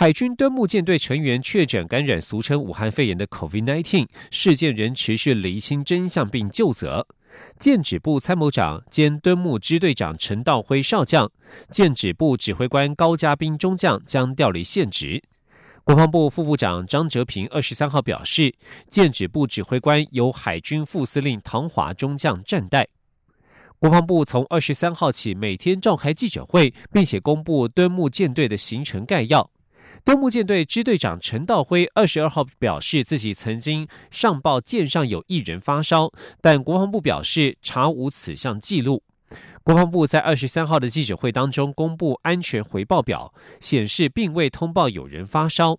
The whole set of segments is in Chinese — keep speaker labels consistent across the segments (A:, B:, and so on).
A: 海军敦睦舰队成员确诊感染俗称武汉肺炎的 COVID-19 事件，仍持续厘清真相并就责。舰指部参谋长兼敦睦支队长陈道辉少将、舰指部指挥官高嘉斌中将将调离现职。国防部副部长张哲平二十三号表示，舰指部指挥官由海军副司令唐华中将暂代。国防部从二十三号起每天召开记者会，并且公布敦睦舰队的行程概要。敦睦舰队支队长陈道辉二十二号表示，自己曾经上报舰上有一人发烧，但国防部表示查无此项记录。国防部在二十三号的记者会当中公布安全回报表，显示并未通报有人发烧。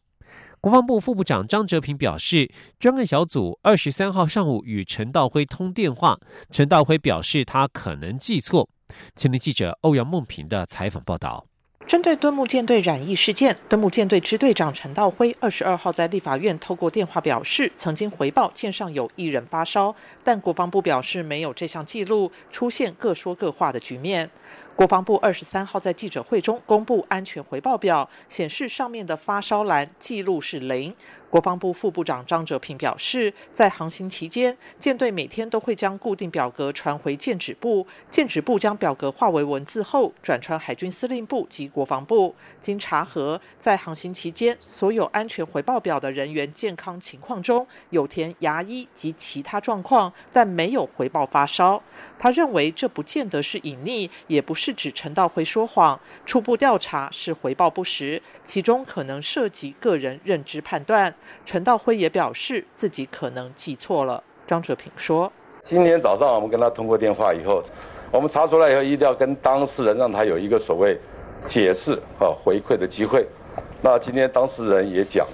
A: 国防部副部长张哲平表示，专案小组二十三号上午与陈道辉通电话，陈道辉表示他可能记错。前天记者欧阳梦平的采访报道。
B: 针对敦木舰队染疫事件，敦木舰队支队长陈道辉二十二号在立法院透过电话表示，曾经回报舰上有一人发烧，但国防部表示没有这项记录，出现各说各话的局面。国防部二十三号在记者会中公布安全回报表，显示上面的发烧栏记录是零。国防部副部长张哲平表示，在航行期间，舰队每天都会将固定表格传回舰指部，舰指部将表格化为文字后转传海军司令部及国防部。经查核，在航行期间，所有安全回报表的人员健康情况中有填牙医及其他状况，但没有回报发烧。他认为这不见得是隐匿，也不是。是指陈道辉说谎，初步调查是回报不实，其中可能涉及个人认知判断。陈道辉也表示自己可能记错了。张哲平说：“
C: 今天早上我们跟他通过电话以后，我们查出来以后，一定要跟当事人让他有一个所谓解释和回馈的机会。那今天当事人也讲，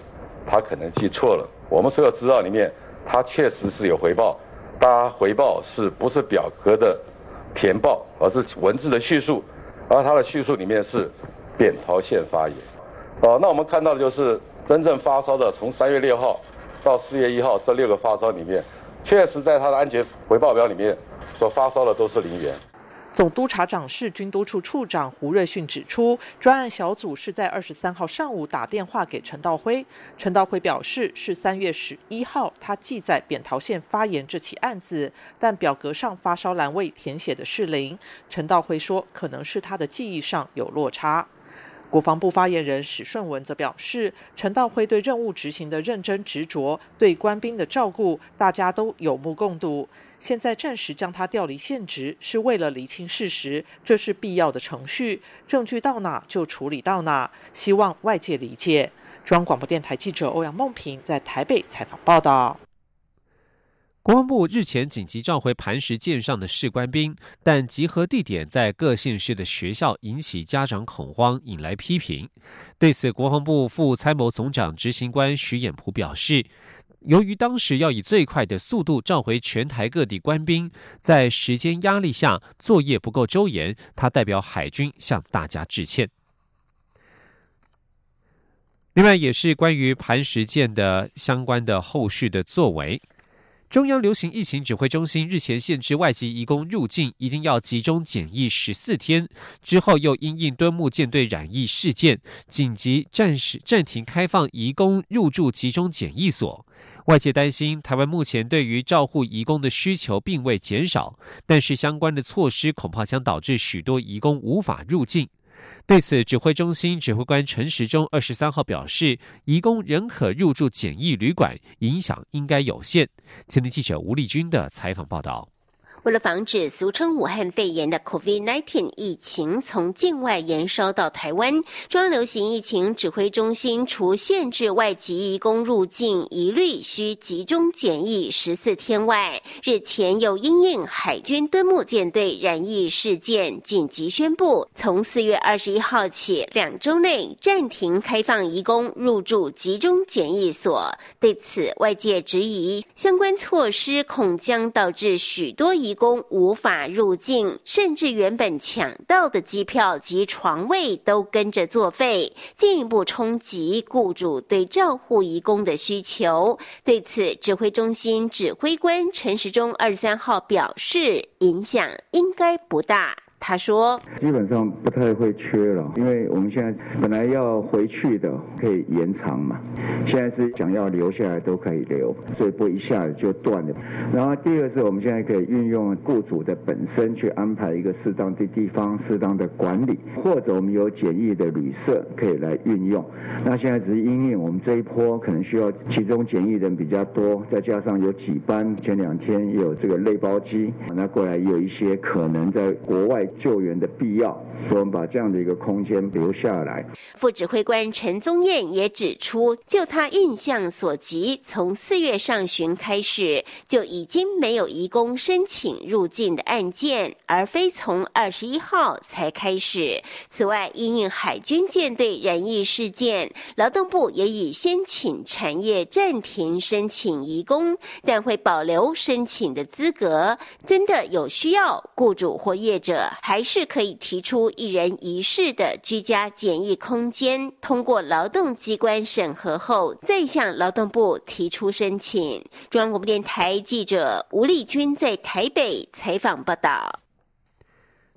C: 他可能记错了。我们所有资料里面，他确实是有回报，他回报是不是表格的？”填报，而是文字的叙述，而他的叙述里面是扁桃腺发炎。哦，那我们看到的就是真正发烧的，从三月六号到四月一号这六个发烧里面，确实在他的安全回报表里面所发烧的都是零元。
B: 总督察长室军督处处长胡瑞训指出，专案小组是在二十三号上午打电话给陈道辉，陈道辉表示是三月十一号他记在扁桃腺发炎这起案子，但表格上发烧栏位填写的是零。陈道辉说，可能是他的记忆上有落差。国防部发言人史顺文则表示，陈道辉对任务执行的认真执着，对官兵的照顾，大家都有目共睹。现在暂时将他调离现职，是为了厘清事实，这是必要的程序，证据到哪就处理到哪，希望外界理解。中央广播电台记者欧阳梦平在台北采访报道。
A: 国防部日前紧急召回磐石舰上的士官兵，但集合地点在各县市的学校，引起家长恐慌，引来批评。对此，国防部副参谋总长执行官徐衍普表示，由于当时要以最快的速度召回全台各地官兵，在时间压力下作业不够周延，他代表海军向大家致歉。另外，也是关于磐石舰的相关的后续的作为。中央流行疫情指挥中心日前限制外籍移工入境，一定要集中检疫十四天。之后又因应敦睦舰队染疫事件，紧急暂时暂停开放移工入住集中检疫所。外界担心，台湾目前对于照护移工的需求并未减少，但是相关的措施恐怕将导致许多移工无法入境。对此，指挥中心指挥官陈时中二十三号表示，移工仍可入住简易旅馆，影响应该有限。前天记者吴丽君的采访报道。
D: 为了防止俗称武汉肺炎的 COVID-19 疫情从境外延烧到台湾，中央流行疫情指挥中心除限制外籍移工入境一律需集中检疫十四天外，日前又因应海军敦睦舰队染疫事件，紧急宣布从四月二十一号起两周内暂停开放移工入住集中检疫所。对此，外界质疑相关措施恐将导致许多移工无法入境，甚至原本抢到的机票及床位都跟着作废，进一步冲击雇主对照护移工的需求。对此，指挥中心指挥官陈时中二十三号表示，影响应该不大。他说：“
E: 基本上不太会缺了，因为我们现在本来要回去的可以延长嘛，现在是想要留下来都可以留，所以不一下子就断了。然后第二个是我们现在可以运用雇主的本身去安排一个适当的地方、适当的管理，或者我们有简易的旅社可以来运用。那现在只是因为我们这一波可能需要其中检疫人比较多，再加上有几班前两天有这个类包机，那过来也有一些可能在国外。”救援的必要，我们把这样的一个空间留下来。
D: 副指挥官陈宗彦也指出，就他印象所及，从四月上旬开始就已经没有移工申请入境的案件，而非从二十一号才开始。此外，因应海军舰队染疫事件，劳动部也已先请产业暂停申请移工，但会保留申请的资格。真的有需要，雇主或业者。还是可以提出一人一室的居家简易空间，通过劳动机关审核后，再向劳动部提出申请。中央广播电台记者吴丽君在台北采访报道。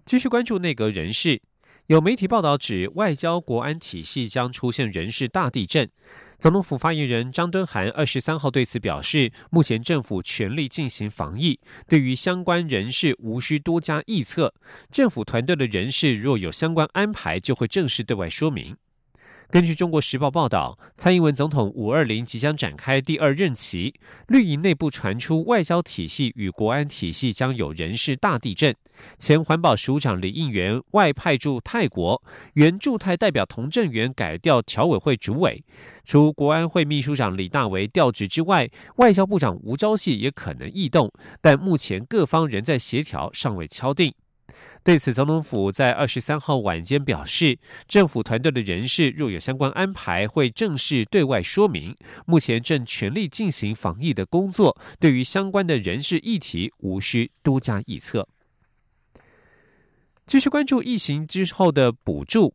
A: 继续关注内阁人士。有媒体报道指，外交国安体系将出现人事大地震。总统府发言人张敦涵二十三号对此表示，目前政府全力进行防疫，对于相关人士无需多加臆测。政府团队的人士若有相关安排，就会正式对外说明。根据中国时报报道，蔡英文总统五二零即将展开第二任期，绿营内部传出外交体系与国安体系将有人事大地震。前环保署长李应元外派驻泰国，原驻泰代表童振源改调侨委会主委，除国安会秘书长李大为调职之外，外交部长吴钊燮也可能异动，但目前各方仍在协调，尚未敲定。对此，总统府在二十三号晚间表示，政府团队的人事若有相关安排，会正式对外说明。目前正全力进行防疫的工作，对于相关的人事议题，无需多加臆测。继续关注疫情之后的补助。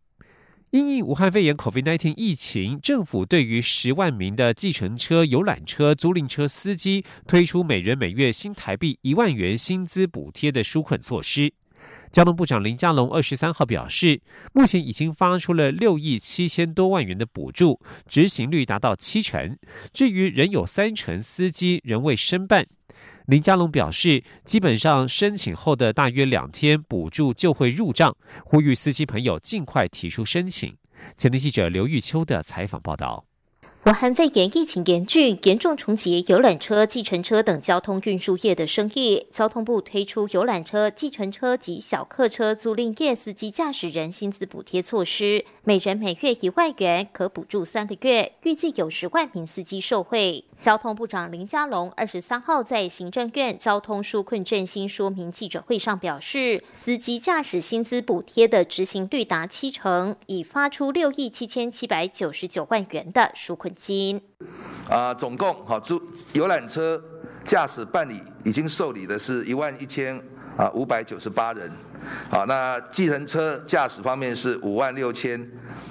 A: 因应武汉肺炎 （COVID-19） 疫情，政府对于十万名的计程车、游览车、租赁车司机推出每人每月新台币一万元薪资补贴的纾困措施。交通部长林佳龙二十三号表示，目前已经发出了六亿七千多万元的补助，执行率达到七成。至于仍有三成司机仍未申办，林佳龙表示，基本上申请后的大约两天，补助就会入账，呼吁司机朋友尽快提出申请。前天记者刘玉秋的采访报道。
F: 武汉肺炎疫情严峻，严重冲击游览车、计程车等交通运输业的生意。交通部推出游览车、计程车及小客车租赁业司机驾驶人薪资补贴措施，每人每月一万元，可补助三个月，预计有十万名司机受惠。交通部长林佳龙二十三号在行政院交通纾困振兴说明记者会上表示，司机驾驶薪资补贴的执行率达七成，已发出六亿七千七百九十九万元的纾困金。
G: 啊，总共好租游览车驾驶办理已经受理的是一万一千啊五百九十八人，好，那计程车驾驶方面是五万六千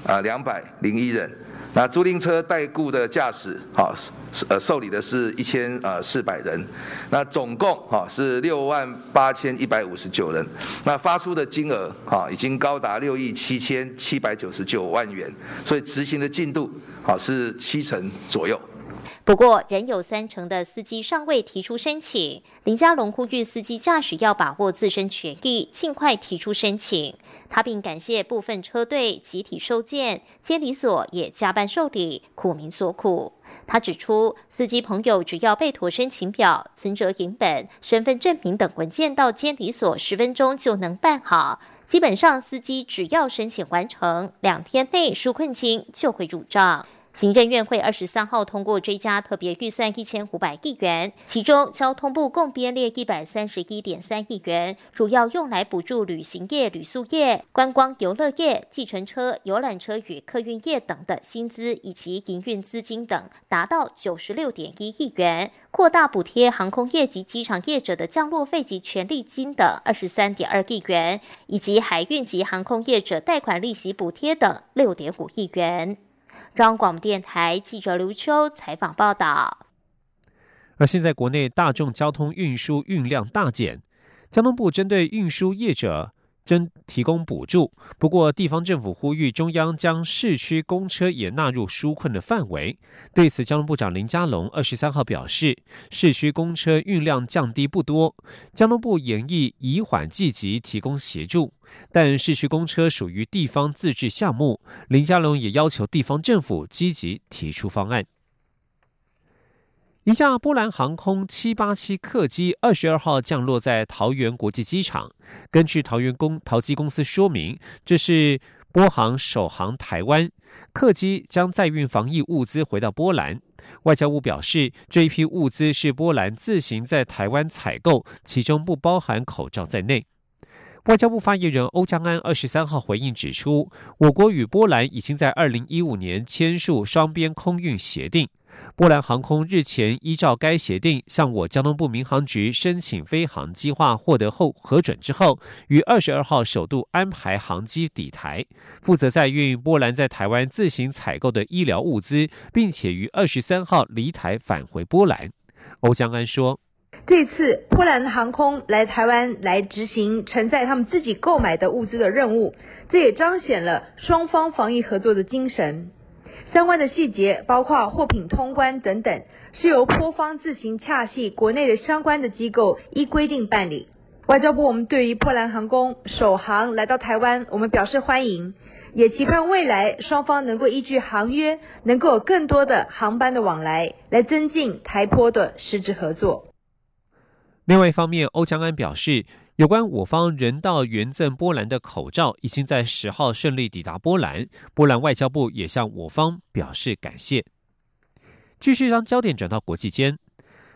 G: 啊两百零一人。那租赁车代雇的驾驶，好，呃，受理的是一千呃四百人，那总共哈是六万八千一百五十九人，那发出的金额哈已经高达六亿七千七百九十九万元，所以执行的进度好是七成左右。
F: 不过，仍有三成的司机尚未提出申请。林佳龙呼吁司机驾驶要把握自身权益，尽快提出申请。他并感谢部分车队集体收件，监理所也加班受理，苦民所苦。他指出，司机朋友只要备妥申请表、存折影本、身份证明等文件到监理所，十分钟就能办好。基本上，司机只要申请完成，两天内纾困金就会入账。行政院会二十三号通过追加特别预算一千五百亿元，其中交通部共编列一百三十一点三亿元，主要用来补助旅行业、旅宿业、观光游乐业、计程车、游览车与客运业等的薪资以及营运资金等，达到九十六点一亿元；扩大补贴航空业及机场业者的降落费及权利金等二十三点二亿元，以及海运及航空业者贷款利息补贴等六点五亿元。张广电台记者刘秋采访报道。
A: 而现在国内大众交通运输运量大减，交通部针对运输业者。真提供补助，不过地方政府呼吁中央将市区公车也纳入纾困的范围。对此，交通部长林佳龙二十三号表示，市区公车运量降低不多，交通部演绎以缓计急提供协助，但市区公车属于地方自治项目，林佳龙也要求地方政府积极提出方案。一架波兰航空七八七客机二十二号降落在桃园国际机场。根据桃园公桃机公司说明，这是波航首航台湾客机，将载运防疫物资回到波兰。外交部表示，这一批物资是波兰自行在台湾采购，其中不包含口罩在内。外交部发言人欧江安二十三号回应指出，我国与波兰已经在二零一五年签署双边空运协定。波兰航空日前依照该协定向我交通部民航局申请飞航计划，获得后核准之后，于二十二号首度安排航机抵台，负责载运波兰在台湾自行采购的医疗物资，并且于二十三号离台返回波兰。欧江安说：“
H: 这次波兰航空来台湾来执行承载他们自己购买的物资的任务，这也彰显了双方防疫合作的精神。”相关的细节，包括货品通关等等，是由波方自行洽系国内的相关的机构，依规定办理。外交部我们对于波兰航空首航来到台湾，我们表示欢迎，也期盼未来双方能够依据航约，能够有更多的航班的往来，来增进台波的实质合作。
A: 另外一方面，欧江安表示。有关我方人道援赠波兰的口罩，已经在十号顺利抵达波兰。波兰外交部也向我方表示感谢。继续将焦点转到国际间，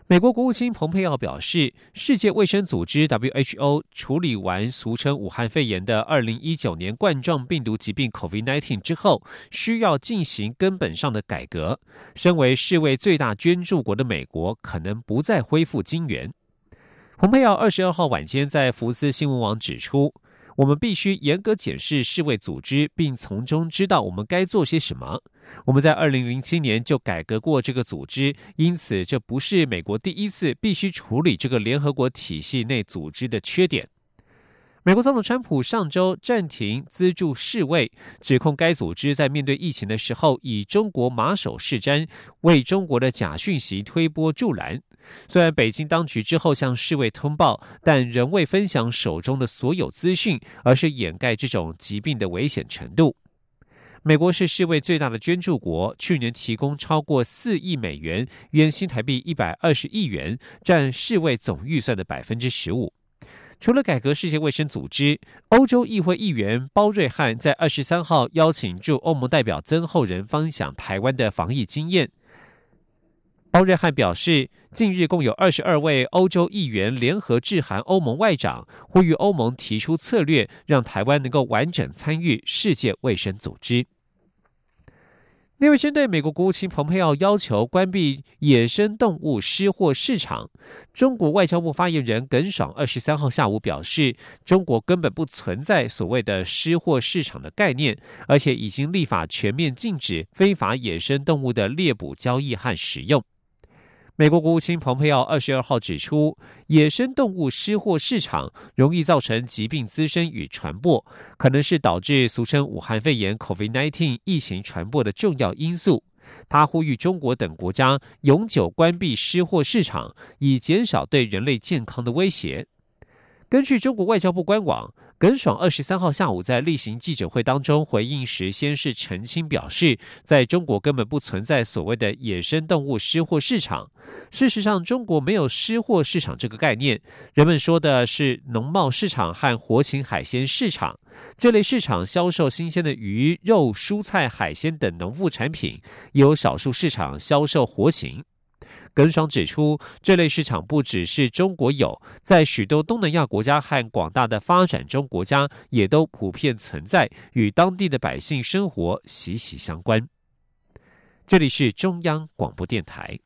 A: 美国国务卿蓬佩奥表示，世界卫生组织 WHO 处理完俗称武汉肺炎的二零一九年冠状病毒疾病 COVID-19 之后，需要进行根本上的改革。身为世卫最大捐助国的美国，可能不再恢复金援。蓬佩奥二十二号晚间在福斯新闻网指出，我们必须严格检视世卫组织，并从中知道我们该做些什么。我们在二零零七年就改革过这个组织，因此这不是美国第一次必须处理这个联合国体系内组织的缺点。美国总统川普上周暂停资助世卫，指控该组织在面对疫情的时候以中国马首是瞻，为中国的假讯息推波助澜。虽然北京当局之后向世卫通报，但仍未分享手中的所有资讯，而是掩盖这种疾病的危险程度。美国是世卫最大的捐助国，去年提供超过四亿美元（约新台币一百二十亿元），占世卫总预算的百分之十五。除了改革世界卫生组织，欧洲议会议员包瑞汉在二十三号邀请驻欧盟代表曾厚仁分享台湾的防疫经验。包瑞汉表示，近日共有二十二位欧洲议员联合致函欧盟外长，呼吁欧盟提出策略，让台湾能够完整参与世界卫生组织。另外，针对美国国务卿蓬佩奥要求关闭野生动物失货市场，中国外交部发言人耿爽二十三号下午表示，中国根本不存在所谓的失货市场的概念，而且已经立法全面禁止非法野生动物的猎捕、交易和使用。美国国务卿蓬佩奥二十二号指出，野生动物失货市场容易造成疾病滋生与传播，可能是导致俗称武汉肺炎 （COVID-19） 疫情传播的重要因素。他呼吁中国等国家永久关闭湿货市场，以减少对人类健康的威胁。根据中国外交部官网，耿爽二十三号下午在例行记者会当中回应时，先是澄清表示，在中国根本不存在所谓的野生动物失货市场。事实上，中国没有失货市场这个概念，人们说的是农贸市场和活禽海鲜市场。这类市场销售新鲜的鱼肉、蔬菜、海鲜等农副产品，也有少数市场销售活禽。耿爽指出，这类市场不只是中国有，在许多东南亚国家和广大的发展中国家也都普遍存在，与当地的百姓生活息息相关。这里是中央广播电台。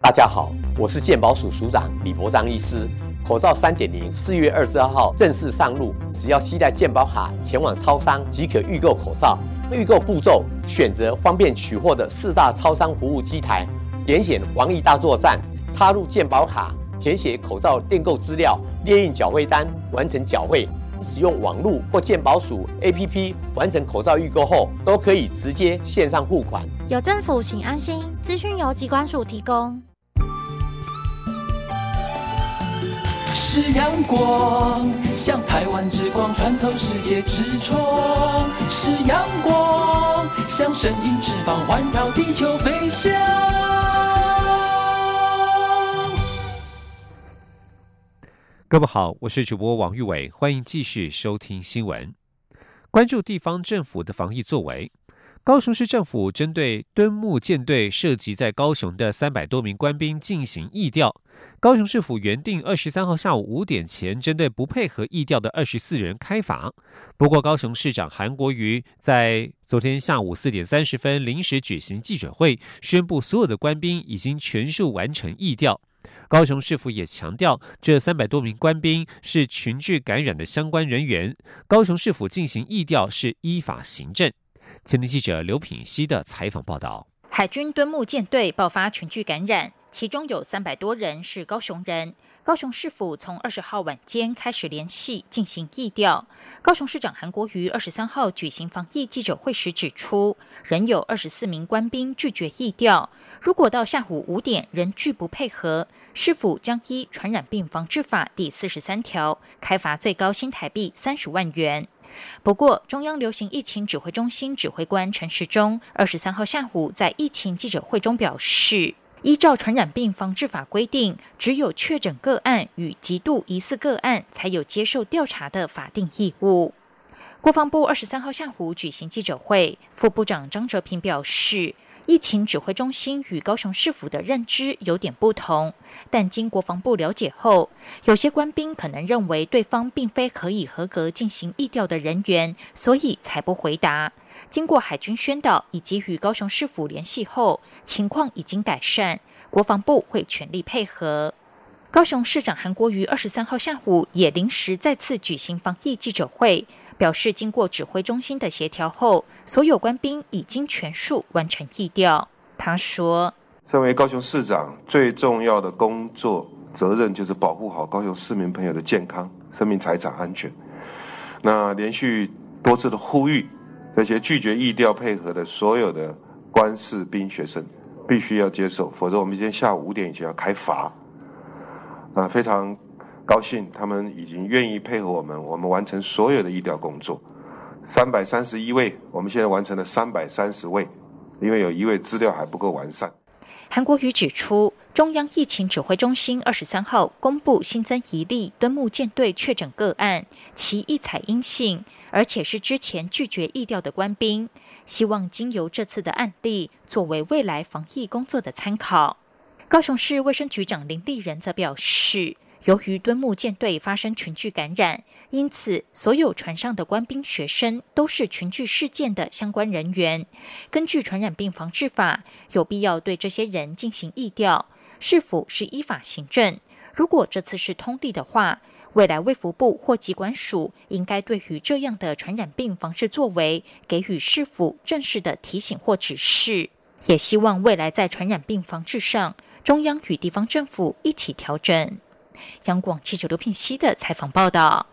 I: 大家好，我是健保署署长李博章医师。口罩三点零四月二十二号正式上路，只要携带健保卡前往超商即可预购口罩。预购步骤：选择方便取货的四大超商服务机台。点选防疫大作战，插入健保卡，填写口罩订购资料，列印缴费单，完成缴费。使用网络或健保署 APP 完成口罩预购后，都可以直接线上付款。
J: 有政府，请安心。资讯由机关署提供。
K: 是阳光，像台湾之光穿透世界之窗；是阳光，像神鹰翅膀环绕地球飞翔。
A: 各位好，我是主播王玉伟，欢迎继续收听新闻。关注地方政府的防疫作为，高雄市政府针对敦木舰队涉及在高雄的三百多名官兵进行疫调。高雄市府原定二十三号下午五点前，针对不配合疫调的二十四人开罚。不过，高雄市长韩国瑜在昨天下午四点三十分临时举行记者会，宣布所有的官兵已经全数完成疫调。高雄市府也强调，这三百多名官兵是群聚感染的相关人员。高雄市府进行疫调是依法行政。前天记者刘品熙的采访报道：
L: 海军敦木舰队爆发群聚感染，其中有三百多人是高雄人。高雄市府从二十号晚间开始联系进行疫调。高雄市长韩国瑜二十三号举行防疫记者会时指出，仍有二十四名官兵拒绝疫调。如果到下午五点仍拒不配合，市府将依《传染病防治法》第四十三条开罚最高新台币三十万元。不过，中央流行疫情指挥中心指挥官陈时中二十三号下午在疫情记者会中表示。依照传染病防治法规定，只有确诊个案与极度疑似个案才有接受调查的法定义务。国防部二十三号下午举行记者会，副部长张哲平表示，疫情指挥中心与高雄市府的认知有点不同，但经国防部了解后，有些官兵可能认为对方并非可以合格进行疫调的人员，所以才不回答。经过海军宣导以及与高雄市府联系后，情况已经改善，国防部会全力配合。高雄市长韩国瑜二十三号下午也临时再次举行防疫记者会，表示经过指挥中心的协调后，所有官兵已经全数完成疫调。他说：“
M: 身为高雄市长，最重要的工作责任就是保护好高雄市民朋友的健康、生命财产安全。那连续多次的呼吁。”这些拒绝意调配合的所有的官士兵学生，必须要接受，否则我们今天下午五点以前要开罚。啊，非常高兴他们已经愿意配合我们，我们完成所有的意调工作。三百三十一位，我们现在完成了三百三十位，因为有一位资料还不够完善。
L: 韩国瑜指出，中央疫情指挥中心二十三号公布新增一例敦木舰队确诊个案，其一采阴性。而且是之前拒绝疫调的官兵，希望经由这次的案例，作为未来防疫工作的参考。高雄市卫生局长林立仁则表示，由于敦木舰队发生群聚感染，因此所有船上的官兵、学生都是群聚事件的相关人员。根据传染病防治法，有必要对这些人进行疫调，是否是依法行政？如果这次是通例的话。未来卫福部或疾管署应该对于这样的传染病防治作为给予市府正式的提醒或指示，也希望未来在传染病防治上，中央与地方政府一起调整。央广记者刘聘熙的采访报道。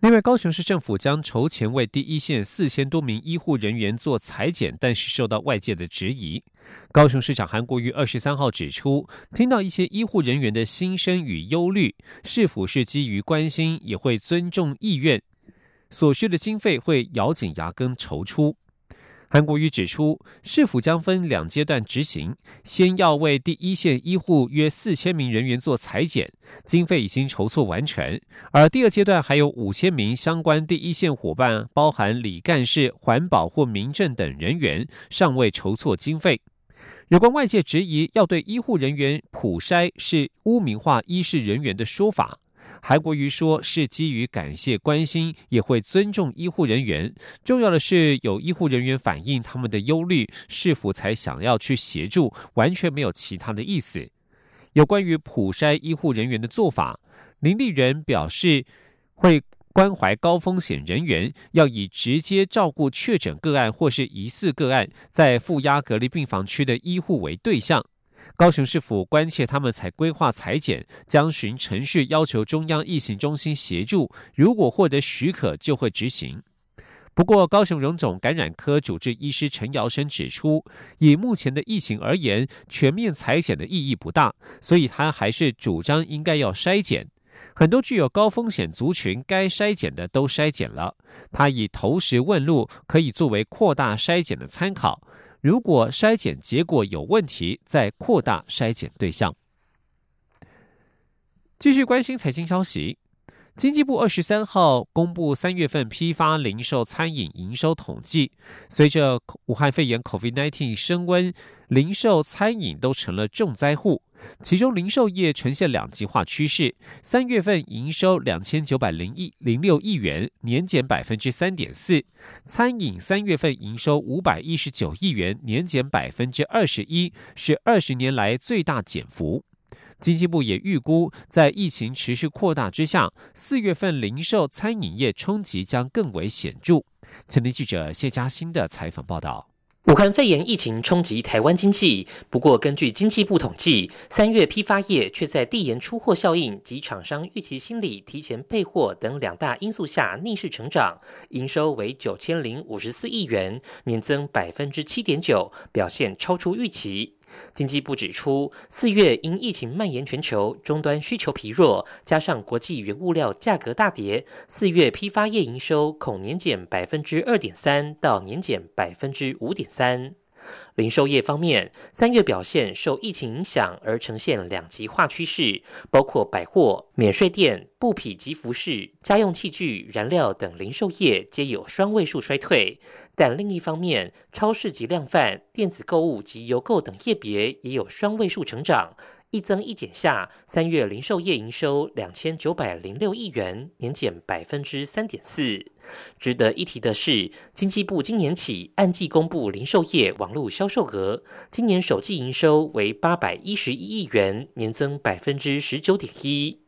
A: 另外，高雄市政府将筹钱为第一线四千多名医护人员做裁剪，但是受到外界的质疑。高雄市长韩国瑜二十三号指出，听到一些医护人员的心声与忧虑，是否是基于关心，也会尊重意愿，所需的经费会咬紧牙根筹出。韩国瑜指出，市府将分两阶段执行，先要为第一线医护约四千名人员做裁剪，经费已经筹措完成；而第二阶段还有五千名相关第一线伙伴，包含李干事、环保或民政等人员，尚未筹措经费。有关外界质疑要对医护人员普筛是污名化医事人员的说法。韩国瑜说：“是基于感谢关心，也会尊重医护人员。重要的是，有医护人员反映他们的忧虑，是否才想要去协助，完全没有其他的意思。有关于普筛医护人员的做法，林立人表示会关怀高风险人员，要以直接照顾确诊个案或是疑似个案，在负压隔离病房区的医护为对象。”高雄市府关切，他们才规划裁剪，将循程序要求中央疫情中心协助，如果获得许可，就会执行。不过，高雄荣总感染科主治医师陈尧生指出，以目前的疫情而言，全面裁剪的意义不大，所以他还是主张应该要筛检。很多具有高风险族群该筛检的都筛检了，他以投石问路，可以作为扩大筛检的参考。如果筛检结果有问题，再扩大筛检对象。继续关心财经消息。经济部二十三号公布三月份批发、零售、餐饮营收统计。随着武汉肺炎 （COVID-19） 升温，零售、餐饮都成了重灾户。其中，零售业呈现两极化趋势。三月份营收两千九百零一零六亿元，年减百分之三点四；餐饮三月份营收五百一十九亿元，年减百分之二十一，是二十年来最大减幅。经济部也预估，在疫情持续扩大之下，四月份零售餐饮业冲击将更为显著。前天记者谢嘉欣的采访报道。
N: 武汉肺炎疫情冲击台湾经济，不过根据经济部统计，三月批发业却在递延出货效应及厂商预期心理提前备货等两大因素下逆势成长，营收为九千零五十四亿元，年增百分之七点九，表现超出预期。经济部指出，四月因疫情蔓延全球，终端需求疲弱，加上国际原物料价格大跌，四月批发业营收恐年减百分之二点三到年减百分之五点三。零售业方面，三月表现受疫情影响而呈现两极化趋势，包括百货、免税店、布匹及服饰、家用器具、燃料等零售业皆有双位数衰退。但另一方面，超市及量贩、电子购物及邮购等业别也有双位数成长。一增一减下，三月零售业营收两千九百零六亿元，年减百分之三点四。值得一提的是，经济部今年起按季公布零售业网络销售额，今年首季营收为八百一十一亿元，年增百分之十九点一。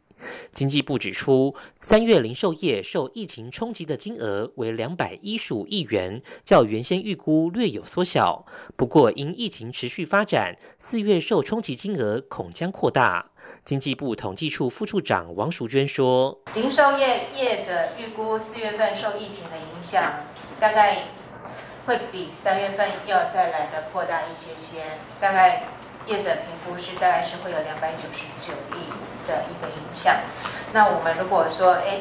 N: 经济部指出，三月零售业受疫情冲击的金额为两百一十五亿元，较原先预估略有缩小。不过，因疫情持续发展，四月受冲击金额恐将扩大。经济部统计处副处长王淑娟说：“
O: 零售业业者预估四月份受疫情的影响，大概会比三月份要再来的扩大一些些，大概。”业者评估是大概是会有两百九十九亿的一个影响。那我们如果说，哎，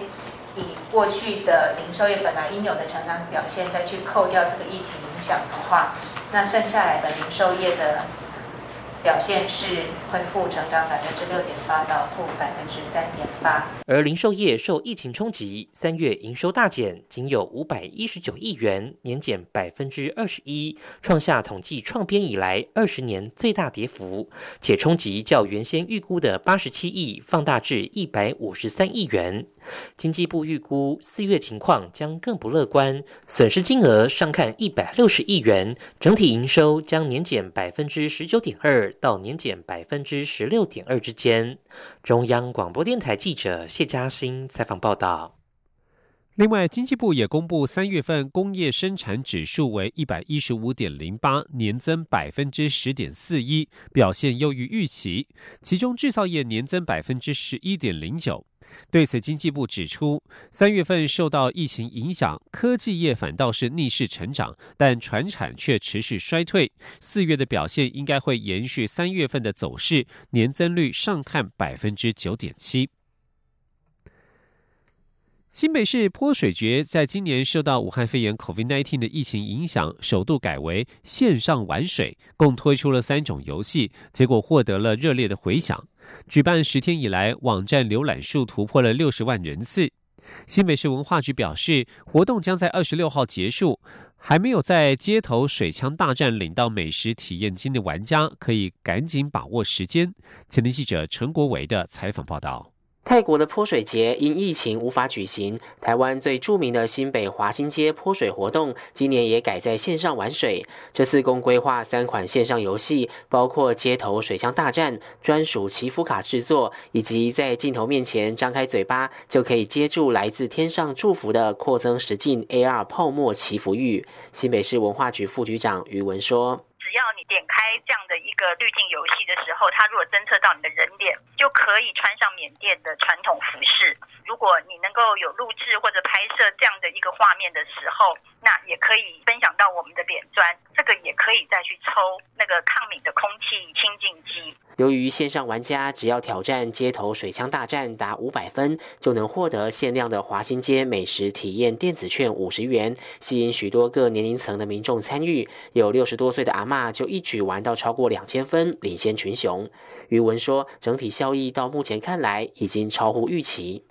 O: 以过去的零售业本来应有的成长表现，再去扣掉这个疫情影响的话，那剩下来的零售业的。表现是恢复成长百分之六点八到负百分之三点八，
N: 而零售业受疫情冲击，三月营收大减，仅有五百一十九亿元，年减百分之二十一，创下统计创编以来二十年最大跌幅，且冲击较原先预估的八十七亿放大至一百五十三亿元。经济部预估四月情况将更不乐观，损失金额上看一百六十亿元，整体营收将年减百分之十九点二到年减百分之十六点二之间。中央广播电台记者谢嘉欣采访报道。
A: 另外，经济部也公布三月份工业生产指数为一百一十五点零八，年增百分之十点四一，表现优于预期。其中制造业年增百分之十一点零九。对此，经济部指出，三月份受到疫情影响，科技业反倒是逆势成长，但船产却持续衰退。四月的表现应该会延续三月份的走势，年增率上看百分之九点七。新北市泼水节在今年受到武汉肺炎 （COVID-19） 的疫情影响，首度改为线上玩水，共推出了三种游戏，结果获得了热烈的回响。举办十天以来，网站浏览数突破了六十万人次。新北市文化局表示，活动将在二十六号结束，还没有在街头水枪大战领到美食体验金的玩家，可以赶紧把握时间。前天记者陈国维的采访报道。
P: 泰国的泼水节因疫情无法举行，台湾最著名的新北华新街泼水活动今年也改在线上玩水。这次共规划三款线上游戏，包括街头水枪大战、专属祈福卡制作，以及在镜头面前张开嘴巴就可以接住来自天上祝福的扩增实境 AR 泡沫祈福玉。新北市文化局副局长余文说。
Q: 只要你点开这样的一个滤镜游戏的时候，它如果侦测到你的人脸，就可以穿上缅甸的传统服饰。如果你能够有录制或者拍摄这样的一个画面的时候，那也可以分享到我们的脸砖，这个也可以再去抽那个抗敏的空气清净机。
P: 由于线上玩家只要挑战街头水枪大战达五百分，就能获得限量的华新街美食体验电子券五十元，吸引许多各年龄层的民众参与。有六十多岁的阿妈就一举玩到超过两千分，领先群雄。余文说，整体效益到目前看来已经超乎预期。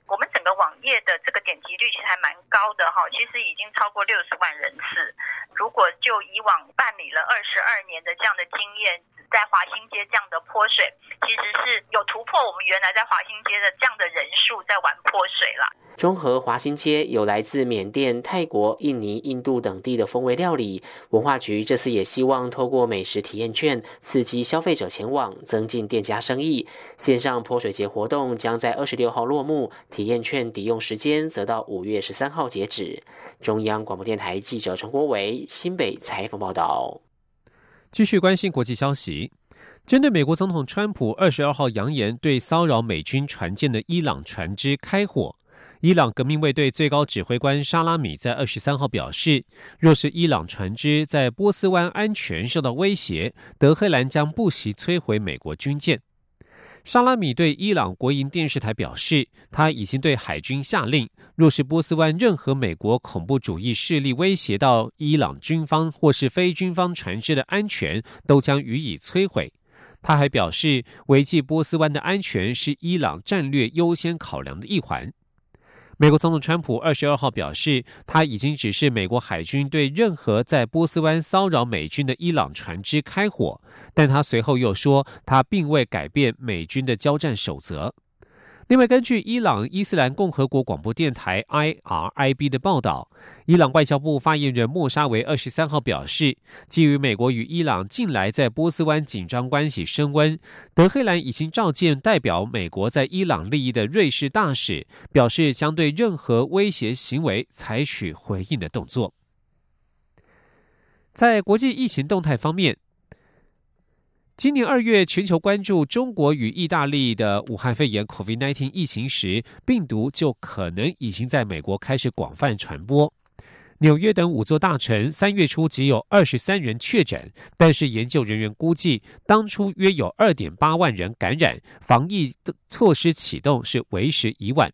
Q: 页的这个点击率其实还蛮高的哈，其实已经超过六十万人次。如果就以往办理了二十二年的这样的经验。在华新街这样的泼水，其实是有突破我们原来在华新街的这样的人数在玩泼水了。
P: 中和华新街有来自缅甸、泰国、印尼、印度等地的风味料理。文化局这次也希望透过美食体验券刺激消费者前往，增进店家生意。线上泼水节活动将在二十六号落幕，体验券抵用时间则到五月十三号截止。中央广播电台记者陈国伟新北采访报道。
A: 继续关心国际消息，针对美国总统川普二十二号扬言对骚扰美军船舰的伊朗船只开火，伊朗革命卫队最高指挥官沙拉米在二十三号表示，若是伊朗船只在波斯湾安全受到威胁，德黑兰将不惜摧毁美国军舰。沙拉米对伊朗国营电视台表示，他已经对海军下令，若是波斯湾任何美国恐怖主义势力威胁到伊朗军方或是非军方船只的安全，都将予以摧毁。他还表示，维系波斯湾的安全是伊朗战略优先考量的一环。美国总统川普二十二号表示，他已经指示美国海军对任何在波斯湾骚扰美军的伊朗船只开火，但他随后又说，他并未改变美军的交战守则。另外，根据伊朗伊斯兰共和国广播电台 IRIB 的报道，伊朗外交部发言人莫沙维二十三号表示，基于美国与伊朗近来在波斯湾紧张关系升温，德黑兰已经召见代表美国在伊朗利益的瑞士大使，表示将对任何威胁行为采取回应的动作。在国际疫情动态方面。今年二月，全球关注中国与意大利的武汉肺炎 （COVID-19） 疫情时，病毒就可能已经在美国开始广泛传播。纽约等五座大城三月初只有二十三人确诊，但是研究人员估计，当初约有二点八万人感染，防疫措施启动是为时已晚。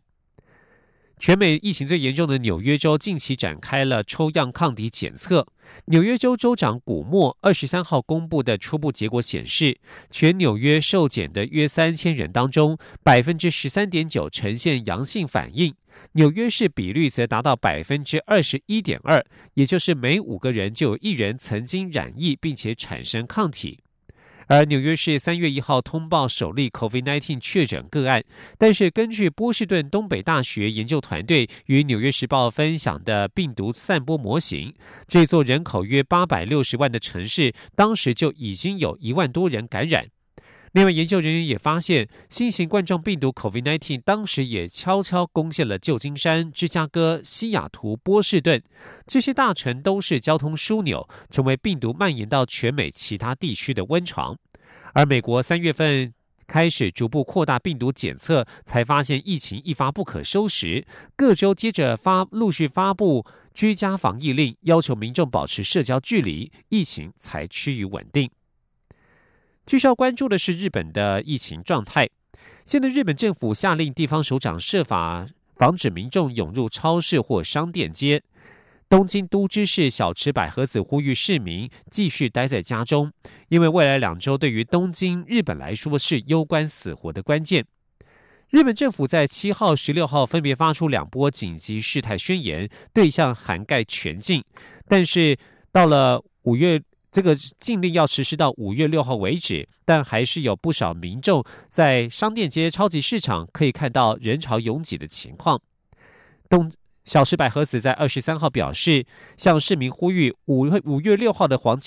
A: 全美疫情最严重的纽约州近期展开了抽样抗体检测。纽约州州长古默二十三号公布的初步结果显示，全纽约受检的约三千人当中，百分之十三点九呈现阳性反应。纽约市比率则达到百分之二十一点二，也就是每五个人就有一人曾经染疫并且产生抗体。而纽约市三月一号通报首例 COVID-19 确诊个案，但是根据波士顿东北大学研究团队与纽约时报分享的病毒散播模型，这座人口约八百六十万的城市，当时就已经有一万多人感染。另外，研究人员也发现，新型冠状病毒 COVID-19 当时也悄悄攻陷了旧金山、芝加哥、西雅图、波士顿这些大城，都是交通枢纽，成为病毒蔓延到全美其他地区的温床。而美国三月份开始逐步扩大病毒检测，才发现疫情一发不可收拾，各州接着发陆续发布居家防疫令，要求民众保持社交距离，疫情才趋于稳定。需要关注的是日本的疫情状态。现在，日本政府下令地方首长设法防止民众涌入超市或商店街。东京都知事小池百合子呼吁市民继续待在家中，因为未来两周对于东京、日本来说是攸关死活的关键。日本政府在七号、十六号分别发出两波紧急事态宣言，对象涵盖全境，但是到了五月。这个禁令要实施到五月六号为止，但还是有不少民众在商店街、超级市场可以看到人潮拥挤的情况。东小石百合子在二十三号表示，向市民呼吁，五五月六号的黄